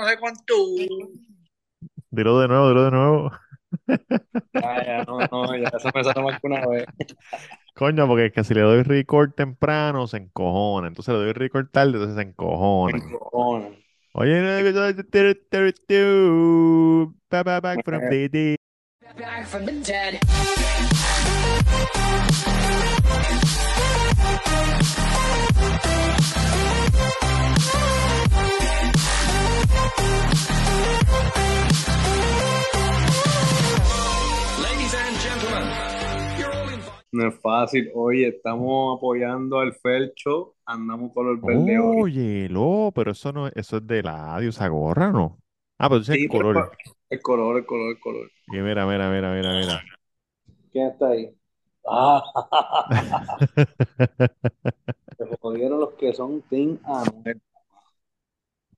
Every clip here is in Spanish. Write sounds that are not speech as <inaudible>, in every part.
no sé cuánto. Dilo de nuevo, dilo de nuevo. Ah, ya, no, no, ya eso me salió más que una vez. Coño, porque es que si le doy record temprano, se encojona. Entonces le doy record tarde, entonces se Me encojonan. encojono. Oye, no, yo- back from the dead. Back from the dead. No es fácil. Oye, estamos apoyando al Felcho. Andamos color verde hoy. Oye, lo, pero eso no, eso es de la esa gorra, ¿no? Ah, pero ese es Sí, el color. el color, el color, el color. Y mira, mira, mira, mira, mira. ¿Quién está ahí? Ah, <laughs> se jodieron los que son Team Anuel.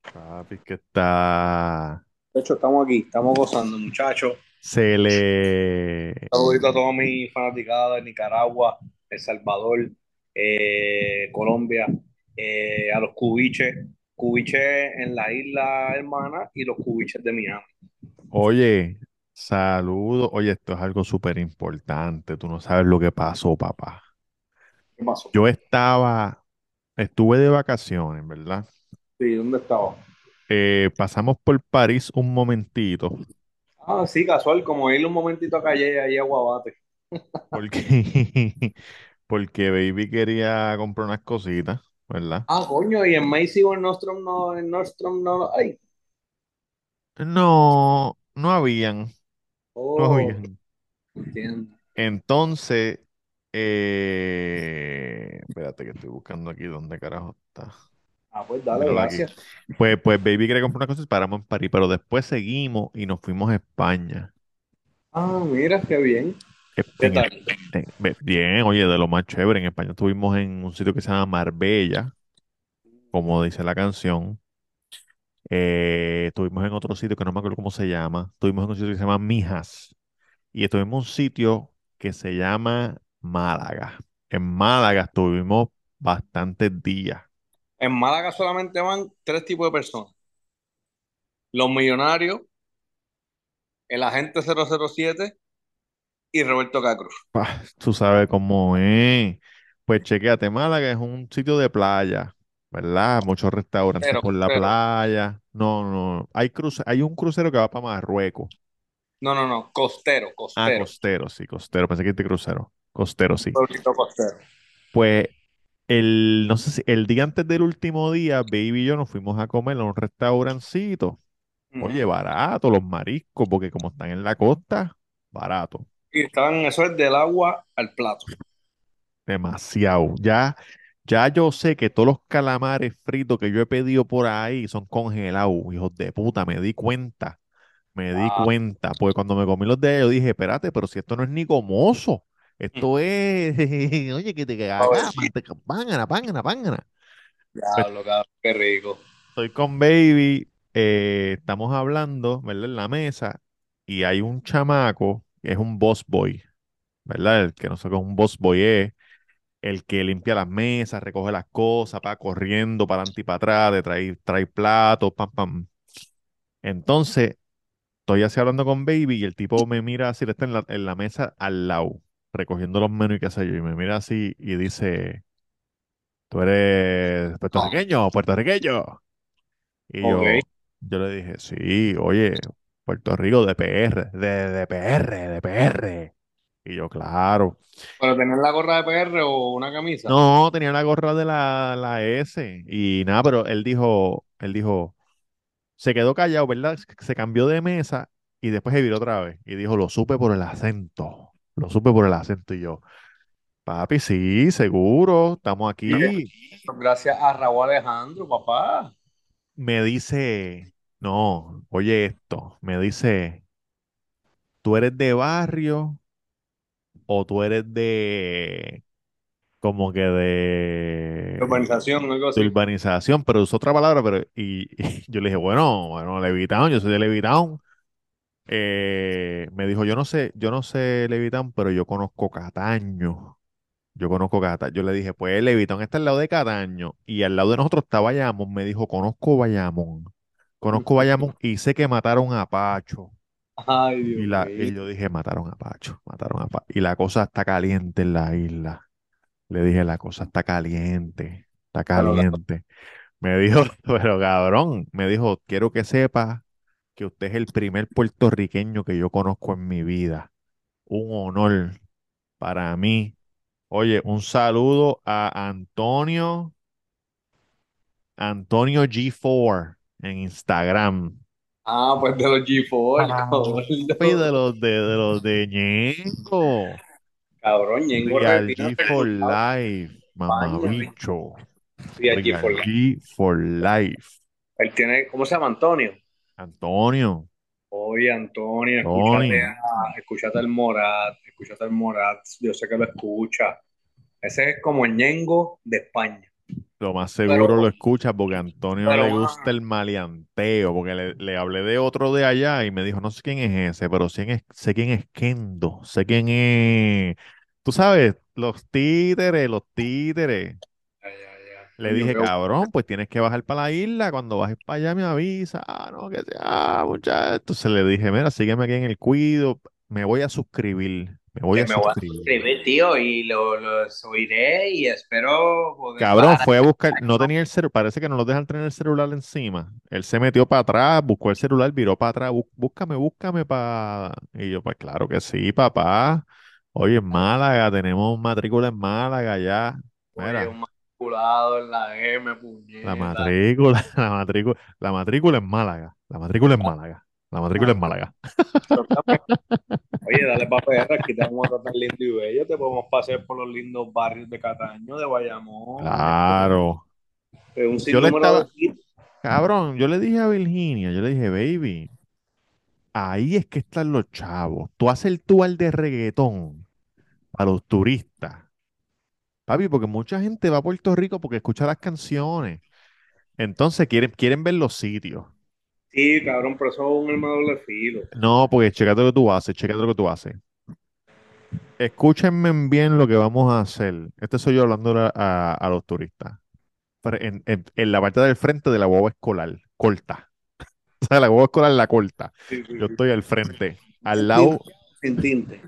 Papi, que está. De hecho, estamos aquí, estamos gozando, muchachos. Se le. Saludito a toda mi fanaticada de Nicaragua, El Salvador, eh, Colombia, eh, a los cubiches, cubiches en la isla hermana y los cubiches de Miami. Oye, saludo. Oye, esto es algo súper importante. Tú no sabes lo que pasó, papá. ¿Qué pasó? Yo estaba, estuve de vacaciones, ¿verdad? Sí, ¿dónde estaba? Eh, pasamos por París un momentito, Ah, sí, casual, como ir un momentito a calle ahí a Guabate. porque, <laughs> porque Baby quería comprar unas cositas, ¿verdad? Ah, coño, y en Macy's o en Nordstrom no, en Nordstrom no, ay. No, no habían, no Oh, habían. entiendo. Entonces, eh, espérate que estoy buscando aquí dónde carajo está. Ah, pues dale, gracias. Pues, pues Baby quería comprar unas cosas y paramos en París, pero después seguimos y nos fuimos a España. Ah, mira, qué bien. ¿Qué En, tal? en- bien, oye, de lo más chévere. En España estuvimos en un sitio que se llama Marbella, como dice la canción. Eh, estuvimos en otro sitio que no me acuerdo cómo se llama. Estuvimos en un sitio que se llama Mijas. Y estuvimos en un sitio que se llama Málaga. En Málaga estuvimos bastantes días. En Málaga solamente van tres tipos de personas. Los millonarios, el agente 007 y Roberto Cacruz. Ah, tú sabes cómo es. Pues chequéate, Málaga es un sitio de playa, ¿verdad? Muchos restaurantes Pero, por la pero, playa. No, no. Hay cruce- hay un crucero que va para Marruecos. no, no, no, costero, Ah, costero, costero, sí, costero. Pensé que este crucero. Costero, sí. costero. Pues el, no sé si el día antes del último día, Baby y yo nos fuimos a comer a un restaurancito. Oye, barato, los mariscos, porque como están en la costa, barato. Y estaban, eso es del agua al plato. Demasiado. Ya, ya yo sé que todos los calamares fritos que yo he pedido por ahí son congelados, hijos de puta, me di cuenta. Me di Ah, cuenta, porque cuando me comí los de ellos dije, espérate, pero si esto no es ni gomoso, esto es, <laughs> oye, que te cagas, manteca, pángana, pángana, pángana. Pues diablo, cabrón, qué rico. estoy con Baby, eh, estamos hablando, ¿verdad? En la mesa, y hay un chamaco que es un boss boy, ¿verdad? El que no sé qué es un boss boy es el que limpia las mesas, recoge las cosas, va corriendo para adelante y para atrás, de traer, trae platos, pam, pam. Entonces, estoy así hablando con Baby y el tipo me mira así, está en la, en la mesa al lado, recogiendo los menús y qué sé yo, y me mira así y dice, ¿tú eres puertorriqueño? ¿Puertorriqueño? Y yo, yo le dije, sí, oye, Puerto Rico de PR, de, de PR, de PR. Y yo, claro. ¿Pero tener la gorra de PR o una camisa? No, tenía la gorra de la, la S y nada, pero él dijo, él dijo, se quedó callado, ¿verdad? Se cambió de mesa y después se viró otra vez y dijo, lo supe por el acento, lo supe por el acento y yo, papi, sí, seguro, estamos aquí. Gracias a Raúl Alejandro, papá. Me dice, no, oye esto, me dice, ¿tú eres de barrio o tú eres de, como que de... Urbanización, algo de así. urbanización, pero usó otra palabra, pero y, <laughs> y yo le dije, bueno, bueno, Levitown, yo soy de Levitown. Eh, me dijo, yo no sé, yo no sé Levitown, pero yo conozco Cataño. Yo conozco Cataño. Yo le dije, pues Levitown está al lado de Cataño y al lado de nosotros está Bayamón. Me dijo, conozco Bayamón. conozco Bayamón <laughs> y sé que mataron a Pacho. Ay, Y, Dios la, mío. y yo dije, mataron a Pacho, mataron a Pacho. Y la cosa está caliente en la isla. Le dije, la cosa está caliente, está caliente. Me dijo, <laughs> pero cabrón, me dijo, quiero que sepa que usted es el primer puertorriqueño que yo conozco en mi vida. Un honor para mí. Oye, un saludo a Antonio, Antonio G4 en Instagram. Ah, pues de los G4, Ah, de los de, de los de Ñengo. Cabrón, Ñengo Real Retina G se for escuchaba Life, España, ¿viste? mamabicho. Sí, a Real G4. G for Life. Él tiene, ¿cómo se llama? Antonio. Antonio, Oye, Antonio, escúchate, a- escúchate el Morat, escúchate el Morat, yo sé que lo escucha. Ese es como el Ñengo de España. Lo más Pero- seguro lo escucha porque a Antonio pero, le gusta el maleanteo, porque le, le hablé de otro de allá y me dijo, no sé quién es ese, pero sé quién es, sé quién es Kendo, sé quién es, tú sabes, los títeres, los títeres. Le dije, cabrón, pues tienes que bajar para la isla, cuando bajes para allá me avisa, ah, no, que sea, muchacho. Entonces le dije, mira, sígueme aquí en el cuido, me voy a suscribir, me voy a me voy a suscribir. suscribir, tío, y lo, los oiré y espero poder Cabrón, fue a buscar, no tenía el celular, parece que no lo dejan tener el celular encima. Él se metió para atrás, buscó el celular, viró para atrás, "Bú- búscame, búscame para... Y yo, pues claro que sí, papá. Oye, en Málaga, tenemos matrícula en Málaga ya. Oye, Mira, un matriculado en la M, la puñeta. matrícula, <laughs> la matrícula, la matrícula en Málaga, la matrícula en Málaga, la matrícula en Málaga. <laughs> Oye, dale pa' perra, aquí te vamos a tratar lindo y bello, te podemos pasear por los lindos barrios de Cataño, de Bayamón. Claro. Es un Yo le estaba- de. Cabrón, yo le dije a Virginia, yo le dije, baby, ahí es que están los chavos. Tú haces el tour de reggaetón a los turistas. Papi, porque mucha gente va a Puerto Rico porque escucha las canciones. Entonces quieren, quieren ver los sitios. Sí, cabrón, pero eso es un arma doble filo. No, porque chécate lo que tú haces, chécate lo que tú haces. Escúchenme bien lo que vamos a hacer. Este soy yo hablando a, a- a los turistas. En, en- en la parte del frente de la guagua escolar, corta. <laughs> O sea, la guagua escolar la corta. Sí, sí, Yo estoy al frente. Al lado, Sin tinte.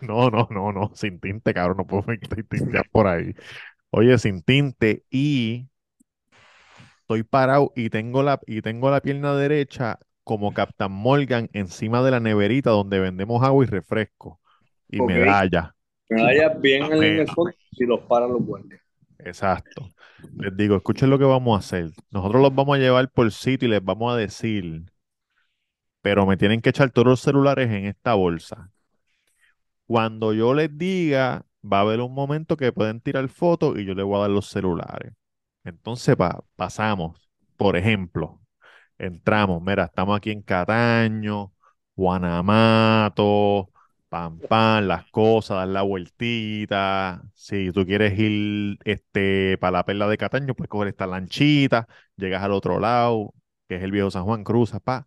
No, no, no, no, sin tinte, cabrón, no puedo tintear por ahí. Oye, sin tinte y estoy parado y tengo la, y tengo la pierna derecha como Captain Morgan encima de la neverita donde vendemos agua y refresco y Ok. medalla. Me vayas bien en el fondo si los paran los guardias. Exacto. Les digo, escuchen lo que vamos a hacer. Nosotros los vamos a llevar por sitio y les vamos a decir, pero me tienen que echar todos los celulares en esta bolsa. Cuando yo les diga, va a haber un momento que pueden tirar fotos y yo les voy a dar los celulares. Entonces pa- pasamos, por ejemplo, entramos, mira, estamos aquí en Cataño, Guanamato, pam, pam, las cosas, dar la vueltita. Si tú quieres ir este, para la perla de Cataño, puedes coger esta lanchita, llegas al otro lado, que es el viejo San Juan, cruzas, pa.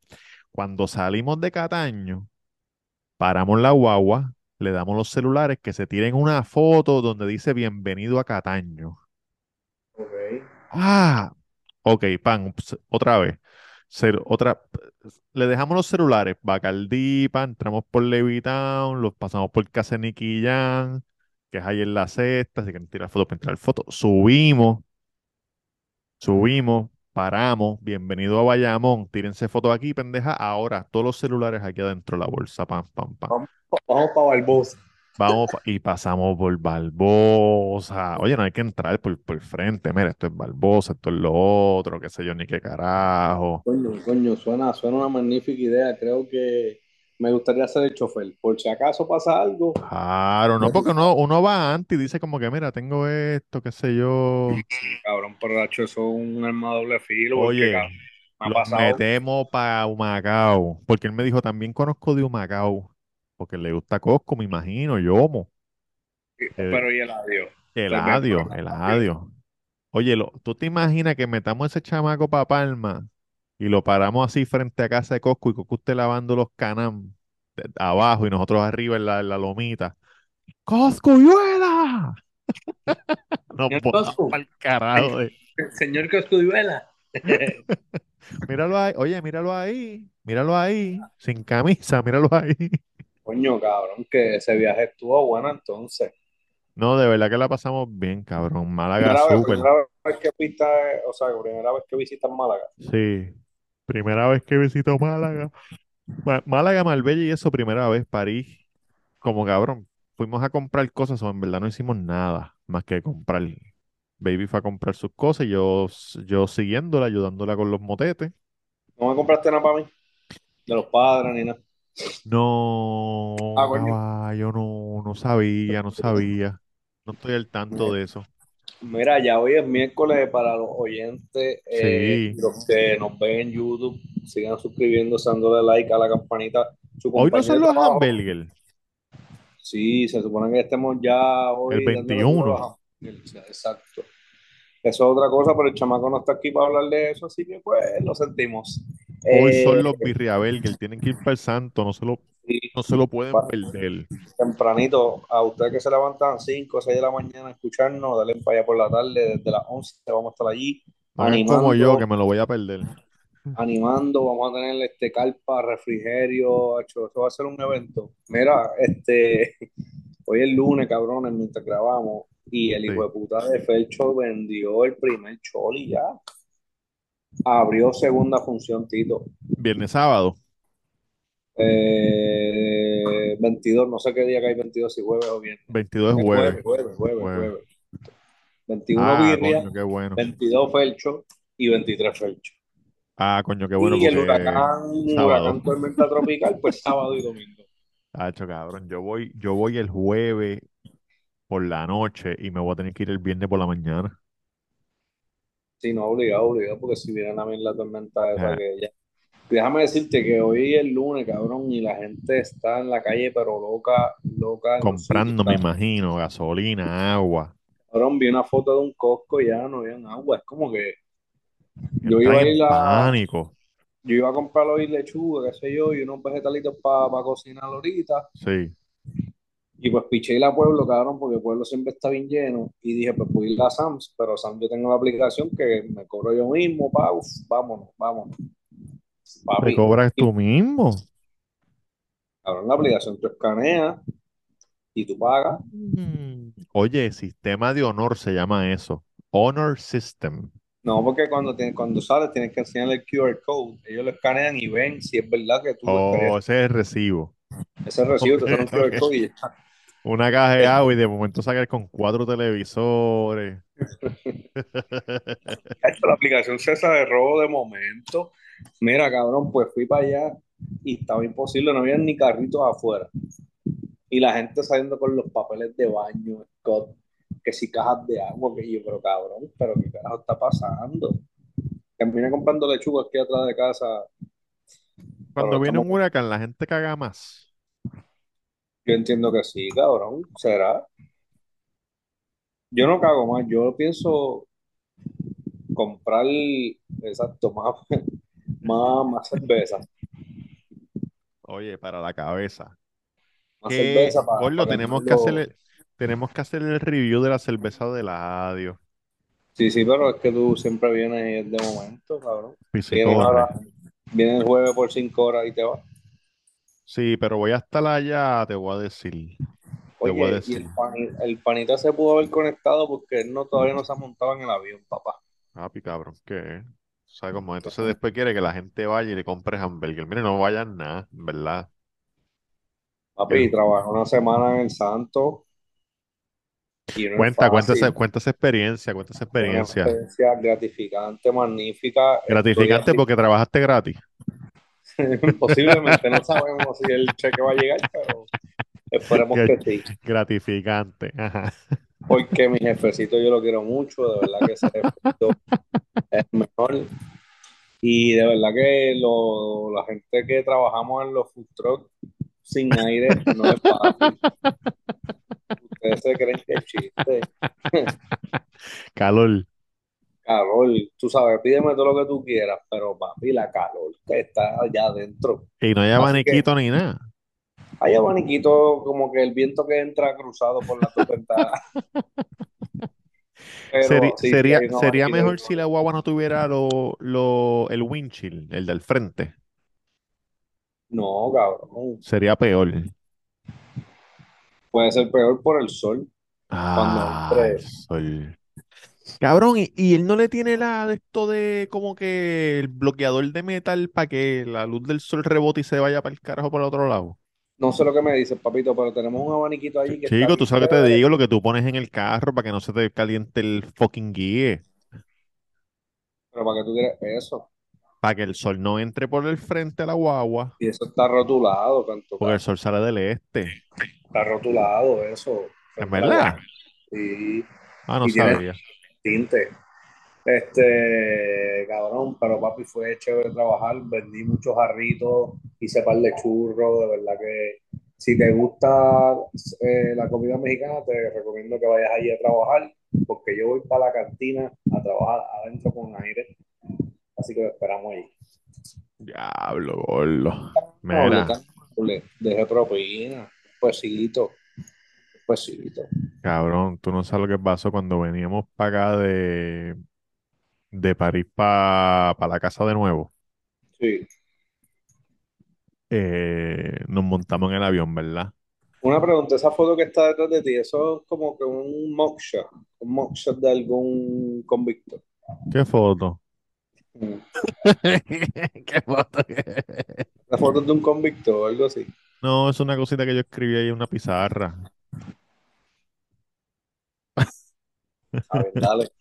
Cuando salimos de Cataño, paramos la guagua, le damos los celulares, que se tiren una foto donde dice bienvenido a Cataño. Ok. Ah, ok, pan, otra vez. Otra, le dejamos los celulares, Bacardí, pan, entramos por Levitown, los pasamos por casa que es ahí en la cesta, si quieren tirar fotos, para entrar fotos, subimos, subimos, paramos, bienvenido a Bayamón, tírense fotos aquí, pendeja, ahora todos los celulares aquí adentro de la bolsa, pam, pam, pam. Vamos para Barbosa. Vamos pa- y pasamos por Barbosa. Oye, no hay que entrar por, por frente. Mira, esto es Barbosa, esto es lo otro, qué sé yo, ni qué carajo. Coño, coño, suena, suena una magnífica idea. Creo que me gustaría ser el chofer. Por si acaso pasa algo. Claro, no, porque uno, uno va antes y dice como que, mira, tengo esto, qué sé yo. Cabrón, pero eso es un arma doble filo. Oye, me ha pasado. metemos para Humacao. Porque él me dijo, también conozco de Humacao. Porque le gusta Costco, me imagino, Yomo. Pero y el adiós. Eladio, Tremendo. Eladio. Oye, lo- ¿tú te imaginas que metamos ese chamaco para Palma y lo paramos así frente a casa de Cosco y Cosco esté lavando los canam abajo y nosotros arriba en la, en la lomita? ¡Coscuyuela! <laughs> Coscu. pa'l carajo de- Señor Coscuyuela. <laughs> Míralo ahí, oye, míralo ahí, míralo ahí, sin camisa, míralo ahí. Coño, cabrón, que ese viaje estuvo bueno entonces. No, de verdad que la pasamos bien, cabrón. Málaga Primera vez, súper. primera vez que fuiste, o sea, primera vez que visitas Málaga. Sí, primera vez que visito Málaga. Málaga, Marbella y eso, primera vez. París, como cabrón. Fuimos a comprar cosas o en verdad no hicimos nada más que comprar. Baby fue a comprar sus cosas y yo, yo siguiéndola, ayudándola con los motetes. ¿No me compraste nada para mí? De los padres ni nada. No, Ah, coño. caballo, no, no sabía, no sabía. No estoy al tanto de eso. Mira, ya hoy es miércoles para los oyentes, eh, Sí. los que nos ven en YouTube, sigan suscribiéndose, dándole like a la campanita. Su Hoy no son los hamburgers. Sí, se supone que estemos ya hoy El dándole 21. duro a- Exacto. Eso es otra cosa, pero el chamaco no está aquí para hablar de eso, así que pues lo sentimos. Hoy Eh, son los birria burger. Tienen que ir para el santo, no se lo, sí, no se lo pueden perder. tempranito, a ustedes que se levantan 5 o 6 de la mañana a escucharnos, dale para allá por la tarde, desde las 11 vamos a estar allí No hagan como yo, animando, que me lo voy a perder. animando, vamos a tener este carpa, refrigerio, hecho, eso va a ser un evento. Mira, este, <laughs> hoy es lunes, cabrones, mientras grabamos, y el Sí. hijo de puta de Felcho vendió el primer choli ya. Abrió segunda función, Tito. Viernes, sábado. Eh, 22, no sé qué día que hay 22, si jueves o viernes. 22 es Es jueves. jueves, jueves, Jueves. jueves. 21 Ah, birria, coño, qué bueno. 22 felcho y 23 felcho. Ah, coño, qué bueno y el huracán, huracán tormenta tropical, pues sábado y domingo. Tacho, cabrón. Yo voy, yo voy el jueves por la noche y me voy a tener que ir el viernes por la mañana. Sí, no, obligado, obligado, porque si viene también la tormenta esa Ajá. que ya. Déjame decirte que hoy es lunes, cabrón, y la gente está en la calle, pero loca, loca. Comprando, me imagino, gasolina, agua. Cabrón, vi una foto de un Costco y ya no había agua. Es como que yo iba a ir a, pánico. yo iba a comprar hoy lechuga, qué sé yo, y unos vegetalitos para cocinar ahorita. Sí. Y pues piché ir a Pueblo, cabrón, porque Pueblo siempre está bien lleno. Y dije, pues voy a ir a Sam's, pero Sam's yo tengo la aplicación que me cobro yo mismo, pa, uf, vámonos, vámonos. Te Papi, cobras tú mismo. cabrón, la aplicación tú escaneas y tú pagas. Mm. Oye, sistema de honor se llama eso. Honor System. No, porque cuando, tienes, cuando sales tienes que enseñarle el QR code. Ellos lo escanean y ven si es verdad que tú Oh, querías ese es el recibo. ese recibo, Ok, te un QR code y ya. <laughs> Una caja de agua y de momento sacar con cuatro televisores. <laughs> La aplicación César de robo de momento. Mira, cabrón, pues fui para allá y estaba imposible, no había ni carritos afuera. Y la gente saliendo con los papeles de baño, Scott, que si cajas de agua, que yo, pero cabrón, pero qué carajo está pasando. Terminé comprando lechuga aquí atrás de casa, Cuando viene un huracán, la gente caga más. yo entiendo que sí, cabrón, será. Yo no cago más, yo pienso comprar, exacto, más, más, más cerveza, Oye, para la cabeza. más cerveza para, Gordo, para tenemos que hacer el, tenemos que hacer el review de la cerveza de Ladio. Sí, sí, pero es que tú siempre vienes de momento, cabrón. Pise Vienes ahora, vienes el jueves por cinco horas y te vas. Sí, pero voy a estar allá, te voy a decir. Te voy a Oye, y decir. el, pani- el panita se pudo haber conectado porque él no, todavía no se ha montado en el avión, papá. Papi, cabrón, ¿qué? ¿Sabes cómo? Entonces después quiere que la gente vaya y le compre hamburger. Mire, no vayan nada, ¿verdad? Papi, El- trabajó una semana en el Santo y no es Cuenta, cuenta esa, cuenta esa experiencia, cuenta esa Fue una experiencia. experiencia gratificante, magnífica. Gratificante porque trabajaste gratis. <laughs> Posiblemente no sabemos si el cheque va a llegar, pero <laughs> esperemos que sí. Gratificante. Ajá. Porque mi jefecito yo lo quiero mucho, de verdad que ese jefecito es mejor. Y de verdad que lo- la gente que trabajamos en los food trucks sin aire no es fácil. Ustedes se creen que es chiste. <laughs> Calor. Calor, tú sabes, pídeme todo lo que tú quieras, pero papi, la calor que está allá adentro. Y no hay que abaniquito ni nada. Hay abaniquito como que el viento que entra cruzado por la ventana. <laughs> Sí, sería, sería abaniquito mejor si la guagua no tuviera lo, lo- el windshield, el del frente. No, cabrón. Sería peor. Puede ser peor por el sol. Ah, entre- el sol. Cabrón, y, y él no le tiene la de esto de como que el bloqueador de metal para que la luz del sol rebote y se vaya para el carajo por el otro lado. No sé lo que me dices, papito, pero tenemos un abaniquito allí que Chico, tú sabes lo que te digo, lo que tú pones en el carro para que no se te caliente el fucking guía, Pero para que tú quieres eso. para que el sol no entre por el frente a la guagua, Y eso está rotulado, canto. porque el sol sale del este. Está rotulado eso. ¿En verdad? Sí, Ah, no Y sabía. tinte. Este, cabrón, pero papi fue chévere trabajar. Vendí muchos jarritos, hice par de churros. De verdad que si te gusta eh, la comida mexicana, te recomiendo que vayas allí a trabajar, porque yo voy para la cantina a trabajar adentro con aire. Así que lo esperamos allí. Diablo, gordo. Mira, dejé propina, pesito, pesito. cabrón, tú no sabes lo que pasó cuando veníamos para acá de, de París para la casa de nuevo. Sí. Eh, nos montamos en el avión, ¿verdad? Una pregunta, esa foto que está detrás de ti, eso es como que un mugshot, un mugshot de algún convicto. ¿Qué foto? Mm. <laughs> ¿Qué foto? La foto es de un convicto o algo así. No, es una cosita que yo escribí ahí en una pizarra. A ver, dale.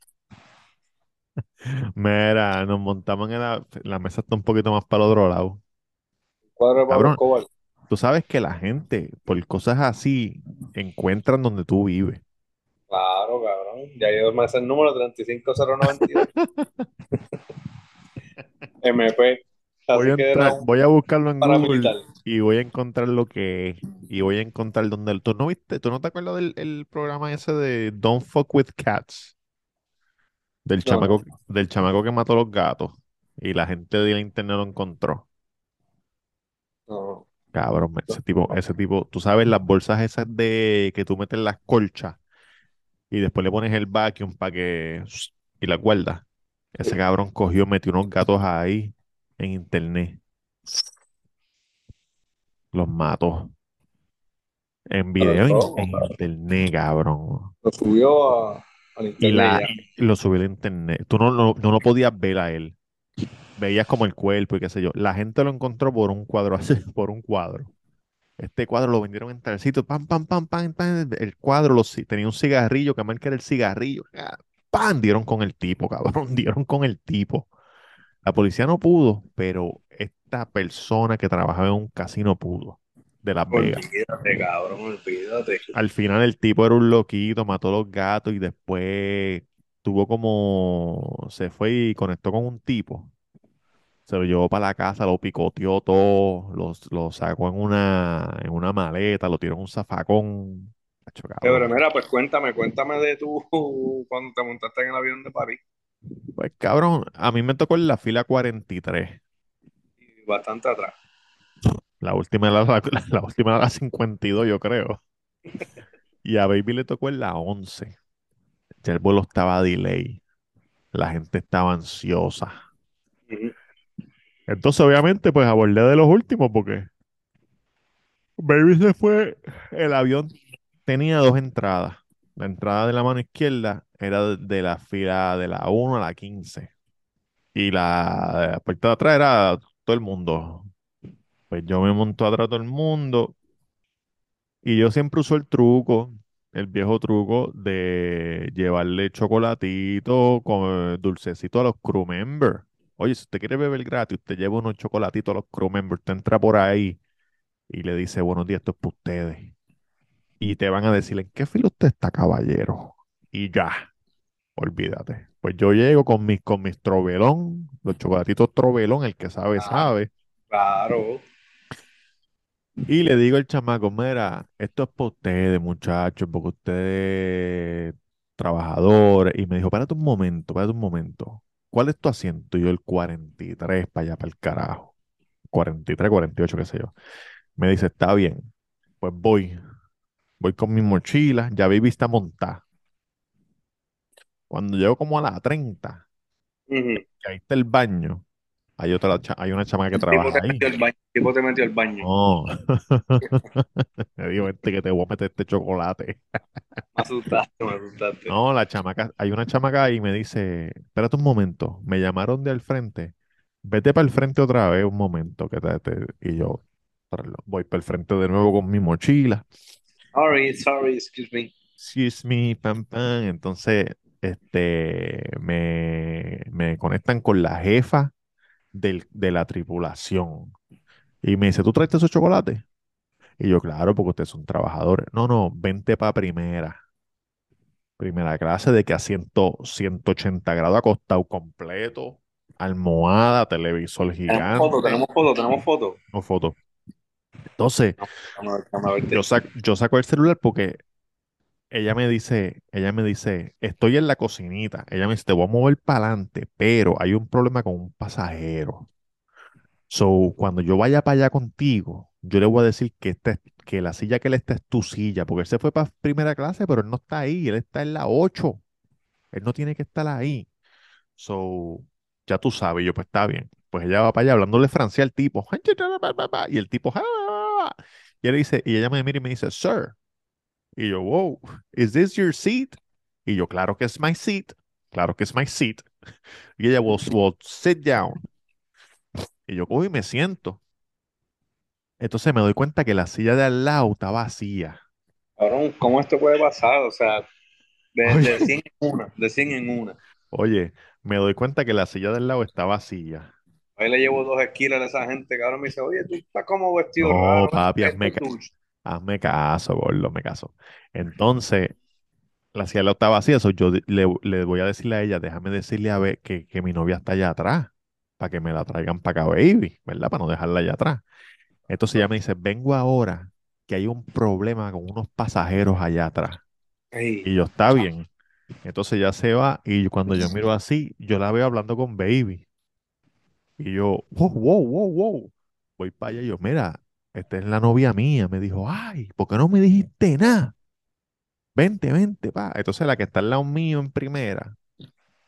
Mira, nos montamos en la, la mesa está un poquito más para el otro lado. Cuadro Cabrón. Escobar. Tú sabes que la gente, por cosas así, encuentran donde tú vives. Claro, cabrón. Ya yo me sé el número 35092. <laughs> MP. Voy a, entrar- voy a buscarlo en. Google y voy a encontrar lo que es. Y voy a encontrar dónde. ¿Tú no viste? ¿Tú no te acuerdas del el programa ese de Don't Fuck with Cats? Del No, chamaco, del chamaco que mató a los gatos. Y la gente de la internet lo encontró. No, Cabrón, ese tipo, ese tipo, tú sabes las bolsas esas de que tú metes las colchas y después le pones el vacuum para que y la guardas. Ese cabrón cogió, metió unos gatos ahí en internet. Los mató. En video en, ¿cómo, en internet, cabrón. lo subió a, Y la, y lo subió a internet. Tú no, no, no lo podías ver a él. Veías como el cuerpo y qué sé yo. La gente lo encontró por un cuadro <laughs> así, por un cuadro. Este cuadro lo vendieron en tal sitio, pam, pam, pam, pam, pam. El cuadro lo, tenía un cigarrillo, que marca era el cigarrillo. ¡Pam! Dieron con el tipo, cabrón. <laughs> Dieron con el tipo. La policía no pudo, pero esta persona que trabajaba en un casino pudo. De Las Vegas. Olvídate, cabrón, olvídate. Al final el tipo era un loquito, mató a los gatos y después tuvo como... Se fue y conectó con un tipo. Se lo llevó para la casa, lo picoteó todo, lo, lo sacó en una, en una maleta, lo tiró en un zafacón. Pero mira, pues cuéntame, cuéntame de tú <laughs> cuando te montaste en el avión de París. Pues cabrón, a mí me tocó en la fila 43. Y bastante atrás. La última era la, <laughs> la última la 52, yo creo. Y a Baby le tocó en la 11. Ya el vuelo estaba delay. La gente estaba ansiosa. Entonces, obviamente, pues abordé de los últimos porque Baby se fue. El avión tenía dos entradas. La entrada de la mano izquierda era de, de la fila de la 1 a la 15. Y la, la puerta de atrás era todo el mundo. Pues yo me monto atrás todo el mundo. Y yo siempre uso el truco, el viejo truco de llevarle chocolatito con dulcecito a los crew members. Oye, si usted quiere beber gratis, usted lleva unos chocolatitos a los crew members. Usted entra por ahí y le dice, buenos días, esto es para ustedes. Y te van a decir, ¿en qué fila usted está, caballero? Y ya, olvídate. Pues yo llego con mis, con mis trobelón, los chocolatitos trobelón, el que sabe, Ah. sabe. Claro. Y le digo al chamaco, mira, esto es para ustedes, muchachos, porque ustedes trabajadores. Y me dijo, espérate un momento, espérate un momento. ¿Cuál es tu asiento? Y yo el 43 para allá, para el carajo. 43, 48, qué sé yo. Me dice, está bien. Pues voy. Voy con mi mochila. Ya Baby está montada. Cuando llego como a la 30, Ujú. que ahí está el baño, hay otra, hay una chamaca que El trabaja ahí. metió al baño. El tipo te metió al baño. No. <laughs> Me dijo, vente que te voy a meter este chocolate. Me asustaste, me asustaste. No, la chamaca, hay una chamaca ahí y me dice, espérate un momento, me llamaron de al frente, vete para el frente otra vez un momento, que te, te-". y yo voy para el frente de nuevo con mi mochila, Sorry, sorry, excuse me. excuse me, pam, pam, entonces, este, me, me conectan con la jefa del- de la tripulación y me dice, ¿tú traes esos chocolates? Y yo, claro, porque ustedes son trabajadores. No, no, vente para primera. Primera clase de que a 100, 180 grados acostado completo, almohada, televisor Tenemos foto, gigante, tenemos foto, tenemos foto. no foto. Entonces, yo, sac- yo saco el celular porque ella me dice, ella me dice, estoy en la cocinita. Ella me dice, te voy a mover para adelante, pero hay un problema con un pasajero. So, cuando yo vaya para allá contigo, yo le voy a decir que, esta es- que la silla que él está es tu silla, porque él se fue para primera clase, pero él no está ahí, él está en la 8. Él no tiene que estar ahí. So, ya tú sabes, yo pues está bien. Pues ella va para allá hablándole francés al tipo. <laughs> Y el tipo, y ella me mira y me dice, Sir. Y yo, wow, is this your seat? Y yo, claro que es my seat. Claro que es my seat. Y ella, well, s- <laughs> well, sit down. Y yo cojo y me siento. Entonces me doy cuenta que la silla de al lado está vacía. Cabrón, ¿cómo esto puede pasar? O sea, de, de 100 en una, de 100 en una. Oye, me doy cuenta que la silla del lado está vacía. Ahí le llevo dos esquilas a esa gente, cabrón, me dice, oye, tú estás como vestido No, raro. papi, es ca-. hazme caso, gordo, me caso. Entonces, la lado está vacía. so yo le, le voy a decirle a ella, déjame decirle a ver que, que mi novia está allá atrás, para que me la traigan para acá, baby, ¿verdad? Para no dejarla allá atrás. Entonces ella me dice, vengo ahora, que hay un problema con unos pasajeros allá atrás. Ey, Y yo, está bien. Entonces ya se va y cuando yo miro así, yo la veo hablando con Baby. Y yo, wow, wow, wow, wow. Voy para allá y yo, mira, esta es la novia mía. Me dijo, ay, ¿por qué no me dijiste nada? Vente, vente, pa. Entonces la que está al lado mío en primera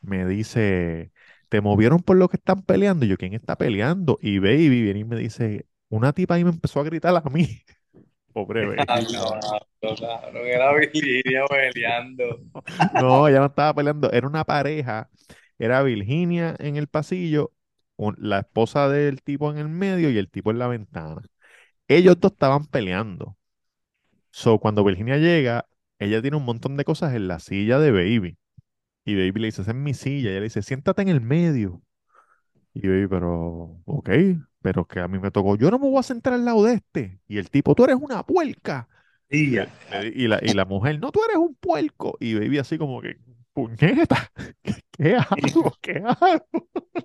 me dice, ¿te movieron por lo que están peleando? Y yo, ¿quién está peleando? Y Baby viene y me dice, una tipa ahí me empezó a gritar a mí. <laughs> Pobre Baby. cabrón, cabrón, era Virginia peleando. <laughs> No, ella no estaba peleando, era una pareja, era Virginia en el pasillo, un- la esposa del tipo en el medio y el tipo en la ventana. Ellos dos estaban peleando. So, cuando Virginia llega, ella tiene un montón de cosas en la silla de Baby. Y Baby le dice, esa es mi silla. Y ella le dice, siéntate en el medio. Y Baby, pero, ok, pero que a mí me tocó, yo no me voy a sentar al lado de este. Y el tipo, tú eres una puerca. Y la, y la mujer, no, tú eres un puerco. Y Baby así como que, puñeta, ¿qué, <laughs> qué hago? ¿Qué hago?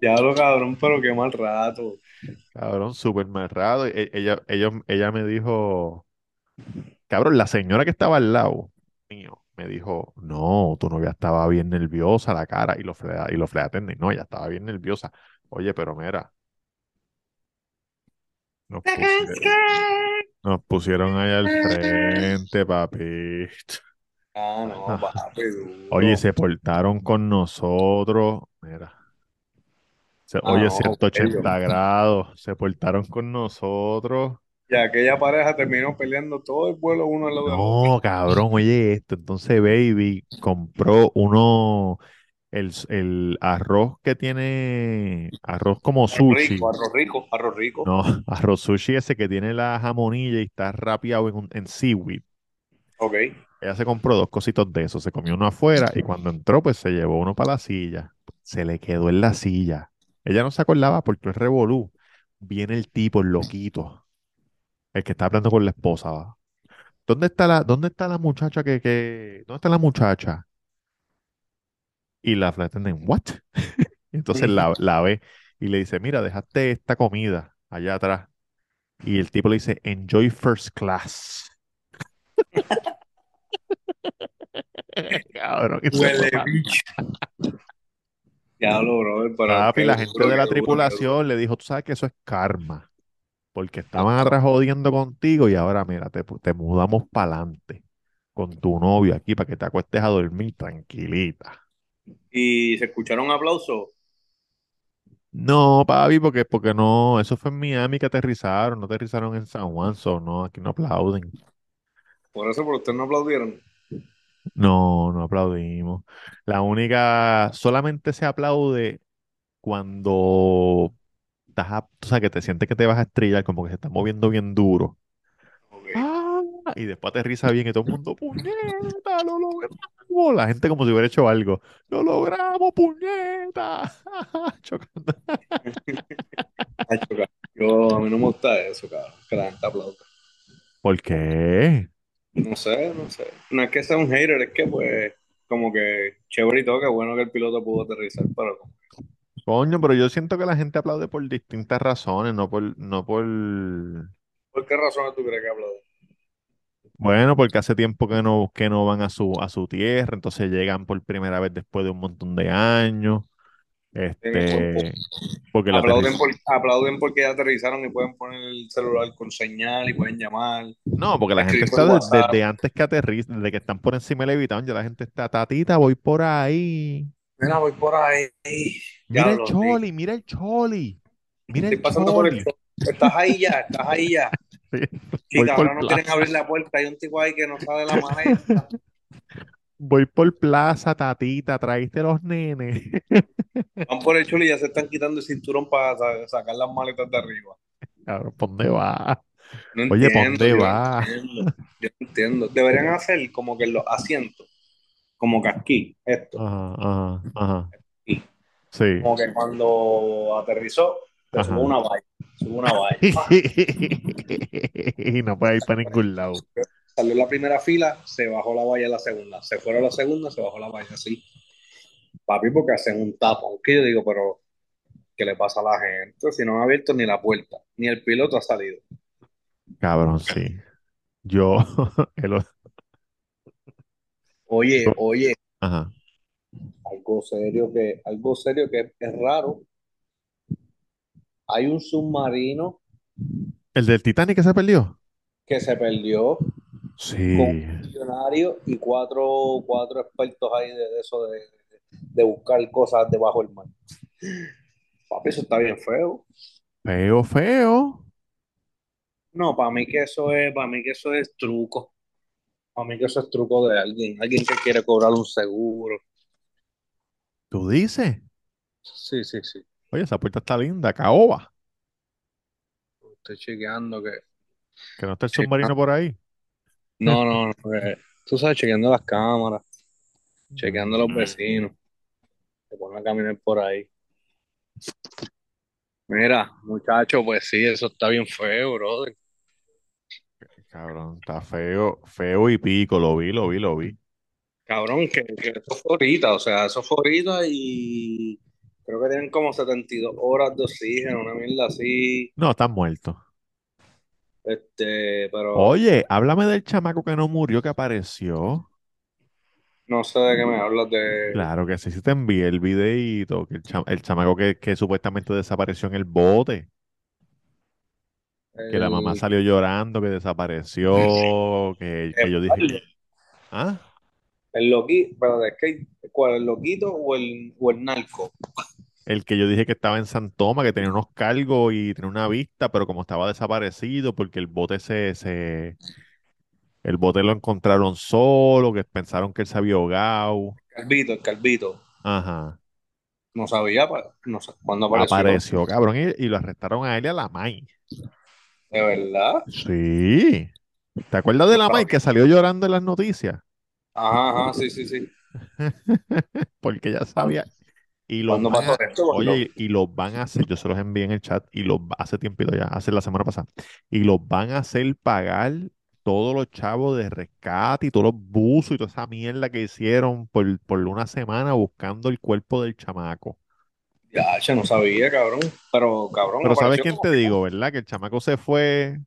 Ya lo cabrón, pero qué mal rato. Cabrón, súper marrado. E- Ella, ella, ella me dijo, cabrón, la señora que estaba al lado mío me dijo, no, tu novia estaba bien nerviosa, la cara, y lo fue, a- y lo. No, ella estaba bien nerviosa. Oye, pero mira, nos pusieron, nos pusieron ahí al frente, papi. Ah, no, papi. Oye, se portaron con nosotros. Mira. Se- Ah, oye, no, 180 grados. Se portaron con nosotros. Y aquella pareja terminó peleando todo el vuelo uno al lado del otro. No, cabrón, oye esto. Entonces, Baby compró uno, el, el arroz que tiene, arroz como Arroz sushi. rico, arroz rico, arroz rico. No, <laughs> arroz sushi ese que tiene la jamonilla y está rapeado en, un- en seaweed. Ok. Ella se compró dos cositos de eso, se comió uno afuera y cuando entró, pues se llevó uno para la silla. Se le quedó en la silla. Ella no se acordaba porque es revolú. Viene el tipo, el loquito, el que está hablando con la esposa. ¿va? ¿Dónde está la, dónde está la muchacha que, que, dónde está la muchacha? Y la attendant, ¿what? <laughs> Entonces la, la ve y le dice, mira, dejaste esta comida allá atrás. Y el tipo le dice, enjoy first class. <laughs> <laughs> Cabrón, Huele bicho. <laughs> Ya lo, brother, Papi, la gente de la tripulación le dijo, tú sabes que eso es karma, porque estaban atrás jodiendo contigo y ahora mira, te, te mudamos para adelante con tu novio aquí para que te acuestes a dormir tranquilita. Y se escucharon aplausos. No, papi, porque, porque no, eso fue en Miami que aterrizaron, no aterrizaron en San Juan, so, no, aquí no aplauden. Por eso, por ustedes no aplaudieron. No, no aplaudimos. La única, solamente se aplaude cuando estás, a- o sea, que te sientes que te vas a estrellar, como que se está moviendo bien duro. Ok. ¡Ah! Y después aterriza bien y todo el mundo, ¡puñeta! ¡Lo logramos! La gente como si hubiera hecho algo. ¡Lo logramos, puñeta! <laughs> <laughs> Chocando. Yo, a mí no me gusta eso, cabrón. Que la gente aplauda. ¿Por qué? No sé, no sé. No es que sea un hater, es que pues, como que chévere y todo, que bueno que el piloto pudo aterrizar, pero como- Coño, pero yo siento que la gente aplaude por distintas razones, no por, no por, ¿por qué razones tú crees que aplaude? bueno, porque hace tiempo que no, que no van a su, a su tierra, entonces llegan por primera vez después de un montón de años. Este, porque la Aplauden, aterriz- por, aplauden porque ya aterrizaron y pueden poner el celular con señal y pueden llamar. No, porque la gente está desde antes que aterriza, desde que están por encima del levitón, ya la gente está, tatita, voy por ahí. Mira, voy por ahí. Mira el choli, mira el choli. Mira Estoy el pasando por el choli. Estás ahí ya, estás ahí ya. <laughs> Sí, Chica, ahora no quieren plaza. abrir la puerta. Hay un tipo ahí que no sabe la maleta. <laughs> Voy por plaza, tatita, traíste los nenes. <laughs> Van por el chulo y ya se están quitando el cinturón para sa- sacar las maletas de arriba. Cabrón, ¿por dónde va? No Oye, ¿pa' entiendo, dónde yo no va? entiendo. Yo no entiendo. Deberían hacer como que los asientos, como que aquí, esto. Ajá, ajá, ajá. aquí. Sí. Como que cuando aterrizó, te subo una valla. Subo una valla. <laughs> Y no puede ir para ningún lado. Salió la primera fila, se bajó la valla en la segunda. Se fueron a la segunda, se bajó la valla así. Papi, porque hacen un tapón. Que yo digo, pero ¿qué le pasa a la gente? Si no han abierto ni la puerta, ni el piloto ha salido. Cabrón, sí. Yo, <laughs> el- Oye, oye, ajá. algo serio que, algo serio que es raro. Hay un submarino ¿El del Titanic que se perdió? que se perdió con Sí. un funcionario y cuatro, cuatro expertos ahí de, de eso de, de buscar cosas debajo del mar. Papi, eso está bien feo. Feo, feo. No, para mí que eso es, para mí que eso es truco. Para mí que eso es truco de alguien, alguien que quiere cobrar un seguro. ¿Tú dices? Sí, sí, sí. Oye, esa puerta está linda, caoba. Estoy chequeando que. Que no está el submarino por ahí. No, no, no. que- Tú sabes, chequeando las cámaras, chequeando a los vecinos. Se ponen a caminar por ahí. Mira, muchacho, pues sí, eso está bien feo, brother. Cabrón, está feo, feo y pico. Lo vi, lo vi, lo vi. Cabrón, que, que eso fue ahorita, o sea, eso fue ahorita y creo que tienen como 72 horas de oxígeno, una mierda así. No, está muerto. Este, pero Oye, háblame del chamaco que no murió, que apareció. No sé de qué me hablas de. Claro que sí, sí te envié el videíto, que el, el chamaco que, que supuestamente desapareció en el bote, que la mamá salió llorando, que desapareció, que, <laughs> que yo dije, ¿ah? El loquito, pero es que, ¿cuál? ¿El loquito o el, o el narco? El que yo dije que estaba en San Tomás, que tenía unos cargos y tenía una vista, pero como estaba desaparecido porque el bote se, se, el bote lo encontraron solo, que pensaron que él se había ahogado. Calvito, el Calvito. Ajá. No sabía, no sé cuándo apareció. Apareció, cabrón, y, y lo arrestaron a él y a la May. ¿De verdad? Sí. ¿Te acuerdas de la May que salió llorando en las noticias? Ajá, ajá, sí, sí, sí. <laughs> Porque ya sabía. Y los ¿Cuándo van a- esto? Oye, y los van a hacer, yo se los envié en el chat y los hace tiempito ya, hace la semana pasada, y los van a hacer pagar todos los chavos de rescate y todos los buzos y toda esa mierda que hicieron por, por una semana buscando el cuerpo del chamaco. Ya, che, no sabía, cabrón. Pero, cabrón, Pero ¿sabes quién te que- digo, verdad? Que el chamaco se fue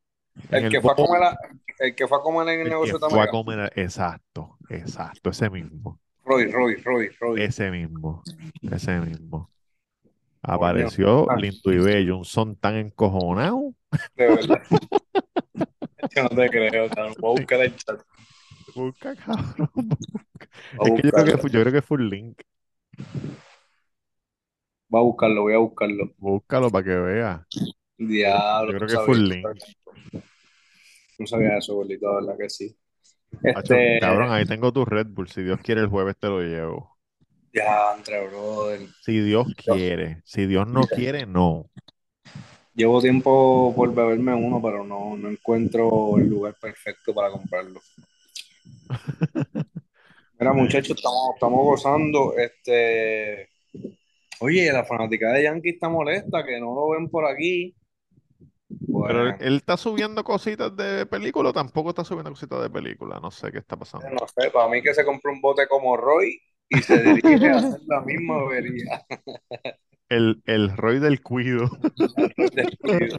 El el que fue a comer, a- el que fue a comer en el negocio fue a también. comer, exacto, exacto, ese mismo. Roy, Roy, Roy, Roy. Ese mismo, ese mismo. Apareció Ah. lindo y bello, un son tan encojonado. De verdad. <laughs> No te creo, cabrón. Voy a buscar el chat. Busca, cabrón. <laughs> Voy Es que yo creo que yo creo que fue un link. a buscarlo, voy a buscarlo. Búscalo para que veas. Diablo, Yo creo no que sabía fue un link. No sabía eso, gordito, la verdad que sí. Este, cabrón, ahí tengo tu Red Bull. Si Dios quiere, el jueves te lo llevo. ya, entre brother. Si Dios quiere. Si Dios no quiere, no. Llevo tiempo por beberme uno, pero no, no encuentro el lugar perfecto para comprarlo. <laughs> Mira, muchachos, estamos, estamos gozando. Este, oye, la fanática de Yankee está molesta, que no lo ven por aquí. Pero él, está subiendo cositas de película o tampoco está subiendo cositas de película. No sé qué está pasando. no sé, para mí que se compró un bote como Roy y se dirige a hacer la misma <laughs> avería. El, el Roy <laughs> del Cuido. El Roy del cuido.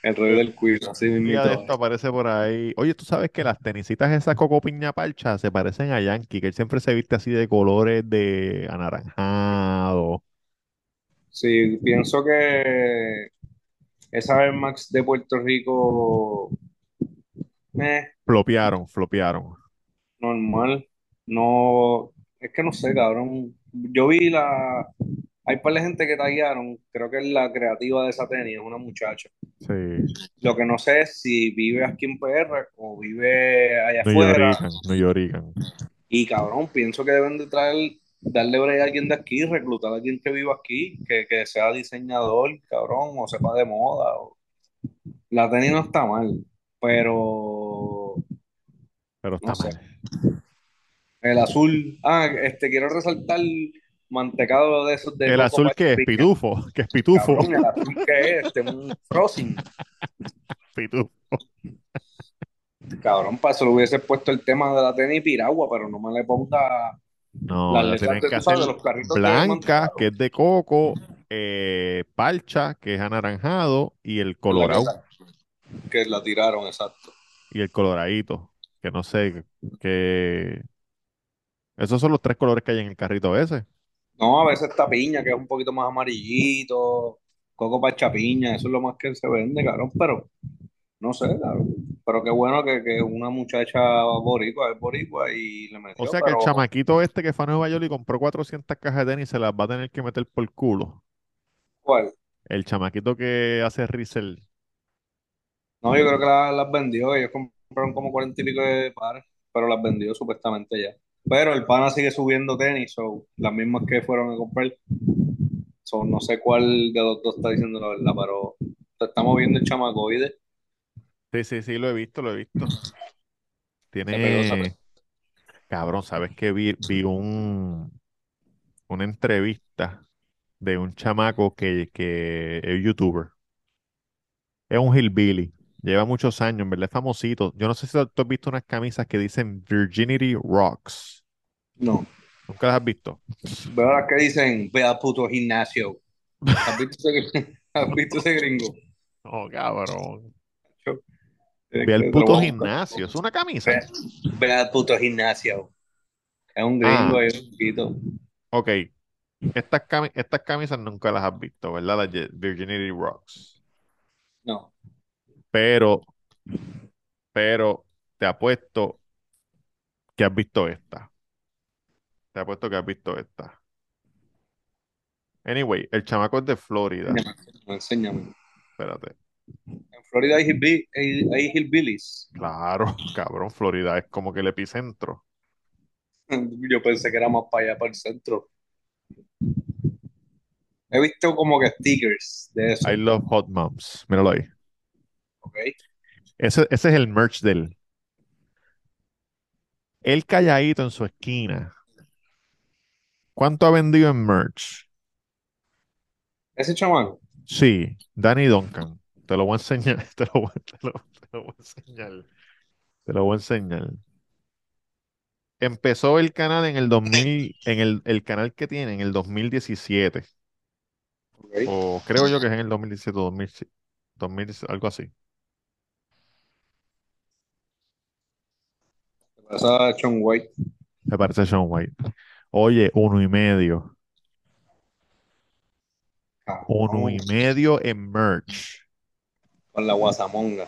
El Roy del cuido, así día mismito. de esto aparece por ahí. Oye, tú sabes que las tenisitas esas Coco Piña Parcha se parecen a Yankee, que él siempre se viste así de colores de anaranjado. Sí, pienso que esa Air Max de Puerto Rico, eh, Flopearon, flopearon. normal. No, es que no sé, cabrón. Yo vi la. Hay par de gente que taguearon. Creo que es la creativa de esa tenis, es una muchacha. Sí. Lo que no sé es si vive aquí en PR o vive allá No afuera. no llorican. Y cabrón, pienso que deben de traer, darle break a alguien de aquí, reclutar a alguien que viva aquí, que, que sea diseñador, cabrón, o sepa de moda. o- La tenis no está mal, pero Pero está No sé. El azul. Ah, este quiero resaltar mantecado de esos de El azul que es pitufo, que es pitufo. Cabrón, el azul que es, este, un frozen. Pitufo. Cabrón, para eso le hubiese puesto el tema de la tenis piragua, pero no me le ponga No, la tienen que hacer de los carritos blanca, que es de coco, eh, parcha, que es anaranjado, y el colorado, que la tiraron, exacto. y el coloradito, que no sé, que... Esos son los tres colores que hay en el carrito ese. No, a veces está piña, que es un poquito más amarillito, coco pacha piña, eso es lo más que se vende, cabrón, pero no sé, cabrón. Pero qué bueno que, que una muchacha boricua es boricua y le O metió, sea que el chamaquito este que fue a Nueva York y compró 400 cajas de tenis se las va a tener que meter por culo. ¿cuál? El chamaquito que hace resell. No, yo creo que la- las vendió, ellos compraron como cuarenta y pico de pares, pero las vendió supuestamente ya. Pero el pana sigue subiendo tenis, so, las mismas que fueron a comprar. So, no sé cuál de los dos está diciendo la verdad, pero te estamos viendo el chamacoide. Sí, sí, sí, lo he visto, lo he visto. Se pegó, se pegó. Tiene... Cabrón, ¿sabes qué? Vi, vi un, una entrevista de un chamaco que, que es youtuber. Es un hillbilly. Lleva muchos años, en verdad es famosito. Yo no sé si tú has visto unas camisas que dicen Virginity Rocks. No. ¿Nunca las has visto? Veo las que dicen, ve al puto gimnasio. ¿Has visto ese, <laughs> has visto ese gringo? Oh, cabrón. Tienes Ve al puto gimnasio. Es una camisa. Ve, ve al puto gimnasio. Es un Ah. gringo, es un poquito. Ok. Estas, cami- estas camisas nunca las has visto, ¿verdad? Las Virginity Rocks. No. Pero, pero te apuesto que has visto esta. Te apuesto que has visto esta. Anyway, el chamaco es de Florida. Enséñame, enséñame. Espérate. En Florida hay, hillbi- hay, hay hillbillies. Claro, <laughs> cabrón, Florida es como que el epicentro. Yo pensé que era más para allá, para el centro. He visto como que stickers de eso. I love hot moms. Míralo ahí. ¿Ok? Ese, ese es el merch de él. Él calladito en su esquina. ¿Cuánto ha vendido en merch? Ese chamaco. Sí, Danny Duncan. Te lo voy a enseñar. <laughs> Te lo voy, te lo- te lo voy a enseñar. Te lo voy a enseñar. Empezó el canal en el 2000, en el, el canal que tiene en el 2017. ¿ok? O creo yo que es en el 2017 o 2000, 2017, algo así. ¿Qué pasa, Sean White? Me parece Sean White. Oye, uno y medio. Uno y medio en merch. Con la guasamonga.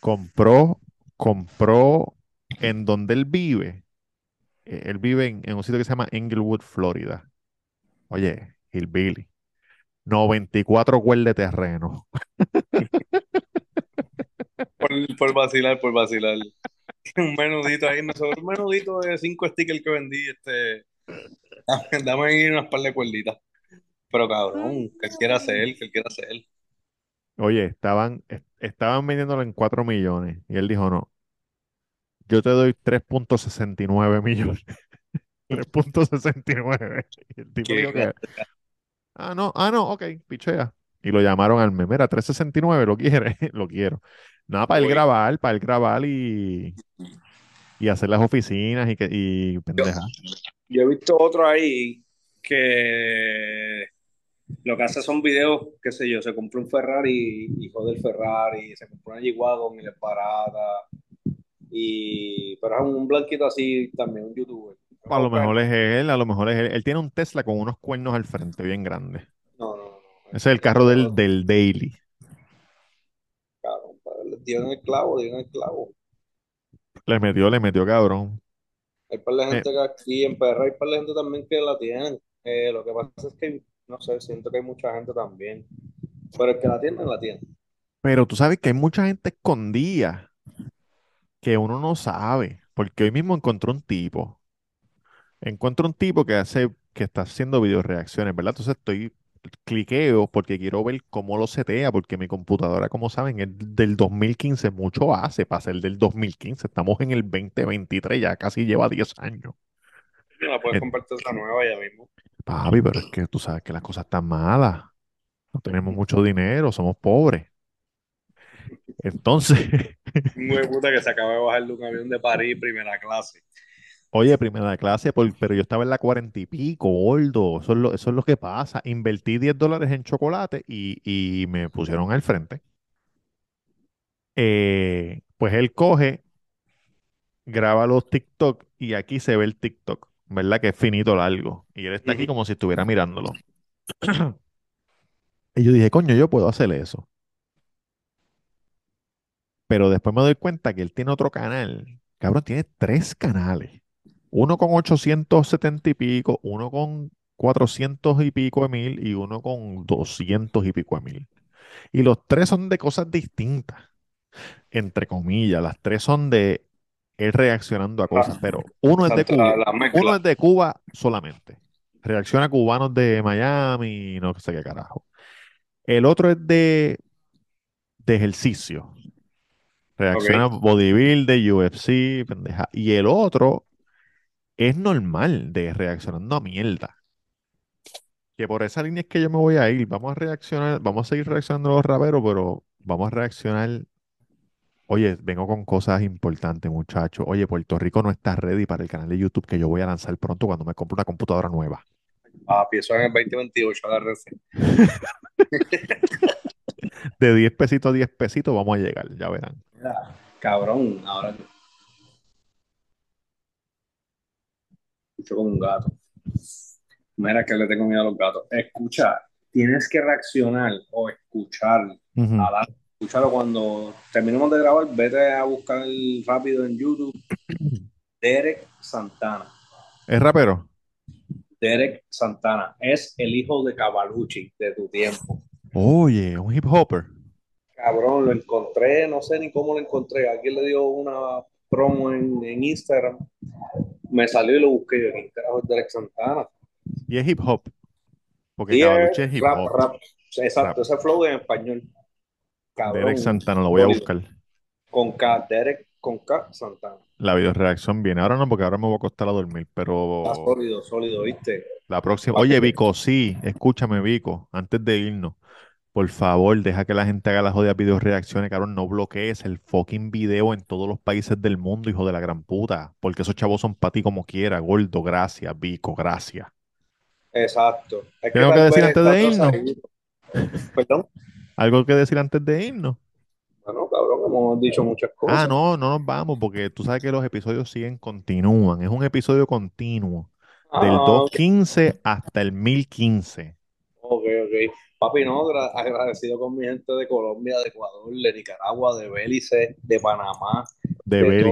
Compró, compró en donde él vive. Eh, Él vive en, en un sitio que se llama Englewood, Florida. Oye, Hillbilly. 94 cuerdas de terreno. <laughs> Por, por vacilar, por vacilar. <laughs> Un menudito ahí, me sobró un menudito de cinco stickers que vendí, este. <laughs> Dame, ahí unas par de cuerditas. Pero cabrón, que él quiera hacer, que él quiera hacer. Oye, estaban, est- estaban vendiéndolo en 4 millones. Y él dijo, no, yo te doy 3.69 millones. <laughs> 3.69. Y el tipo dijo que, ah, no, ah, no, ok, pichea. Y lo llamaron al mes, mira, 369, ¿lo quieres? Lo quiero. Nada, para él Oye. grabar, para él grabar y, y hacer las oficinas y, que, y pendeja. Yo he visto otro ahí que lo que hace son videos, qué sé yo, se compró un Ferrari, hijo del Ferrari, se compró una G-Wagon y le es barata. Y, pero es un blanquito así también, un youtuber. A lo mejor es él, a lo mejor es él. Él tiene un Tesla con unos cuernos al frente, bien grande. No, no, no. Ese es el carro del, del Daily. En el clavo, dio en el clavo. Le metió, le metió cabrón. Hay par de Eh. gente que aquí en PR hay par de gente también que la tienen. Eh, lo que pasa es que, no sé, siento que hay mucha gente también. Pero el que la tiene, la tiene. Pero tú sabes que hay mucha gente escondida que uno no sabe. Porque hoy mismo encontré un tipo. Encuentro un tipo que hace, que está haciendo video reacciones, ¿verdad? Entonces estoy cliqueo porque quiero ver cómo lo setea, porque mi computadora, como saben, es del 2015, mucho hace para ser del 2015. Estamos en el 2023, ya casi lleva 10 años. No la puedes compartir esa nueva ya mismo. Papi, pero es que tú sabes que las cosas están malas. No tenemos mucho dinero, somos pobres. Entonces, <laughs> güey puta que se acaba de bajar de un avión de París, primera clase. Oye, primera clase, por- pero yo estaba en la cuarenta y pico, gordo. Eso es lo, eso es lo que pasa. Invertí 10 dólares en chocolate y, y me pusieron al frente. Eh, pues él coge, graba los TikTok y aquí se ve el TikTok, ¿verdad? Que es finito largo. Y él está aquí como si estuviera mirándolo. <clears throat> Y yo dije, coño, yo puedo hacer eso. Pero después me doy cuenta que él tiene otro canal. Cabrón, tiene tres canales. Uno con 870 y pico, uno con 400 y pico de mil y uno con 200 y pico de mil. Y los tres son de cosas distintas. Entre comillas, las tres son de él reaccionando a cosas, pero uno es de Cuba. Uno es de Cuba solamente. Reacciona a cubanos de Miami no sé qué carajo. El otro es de, de ejercicio. Reacciona a bodybuilder, UFC, pendeja. Y el otro es normal de reaccionando a mierda. Que por esa línea es que yo me voy a ir. Vamos a reaccionar, vamos a seguir reaccionando a los raperos, pero vamos a reaccionar. Oye, vengo con cosas importantes, muchachos. Oye, Puerto Rico no está ready para el canal de YouTube que yo voy a lanzar pronto cuando me compre una computadora nueva. Papi, eso en el 2028, agárrense. <laughs> De 10 pesitos a 10 pesitos vamos a llegar, ya verán. Mira, cabrón, ahora escucho como un gato. Mira que le tengo miedo a los gatos. Escucha, tienes que reaccionar o escuchar. Ujú. a la- escúchalo cuando terminemos de grabar, vete a buscar rápido en YouTube. Derek Santana. ¿Es rapero? Derek Santana es el hijo de Cavalucci de tu tiempo. Oye, un hip hopper. Cabrón, lo encontré, no sé ni cómo lo encontré. Alguien le dio una promo en, en Instagram. Me salió y lo busqué. Yo, ¿quién carajo es Derek Santana? Y es hip hop. Porque Y es hip rap, hop. rap. Exacto, Rap. ese flow en español. Cabrón. Derek Santana, lo voy a buscar. Con K, Derek con K, Santana. La videoreacción viene. Ahora no, porque ahora me voy a acostar a dormir, Está pero sólido, sólido, ¿viste? la próxima. Oye, Vico, sí, escúchame, Vico, antes de irnos, por favor, deja que la gente haga las jodidas videoreacciones, cabrón, no bloquees el fucking video en todos los países del mundo, hijo de la gran puta, porque esos chavos son para ti como quiera, gordo, gracias, Vico, gracias. Exacto. Es ¿Tengo que decir antes de irnos? Perdón. ¿Algo que decir antes de irnos? Bueno, cabrón, hemos dicho muchas cosas. Ah, no, no nos vamos, porque tú sabes que los episodios siguen, continúan, es un episodio continuo, del Ah, 215 hasta el 1015. Ok, ok. Papi, no, agradecido con mi gente de Colombia, de Ecuador, de Nicaragua, de Bélice, de Panamá. De, de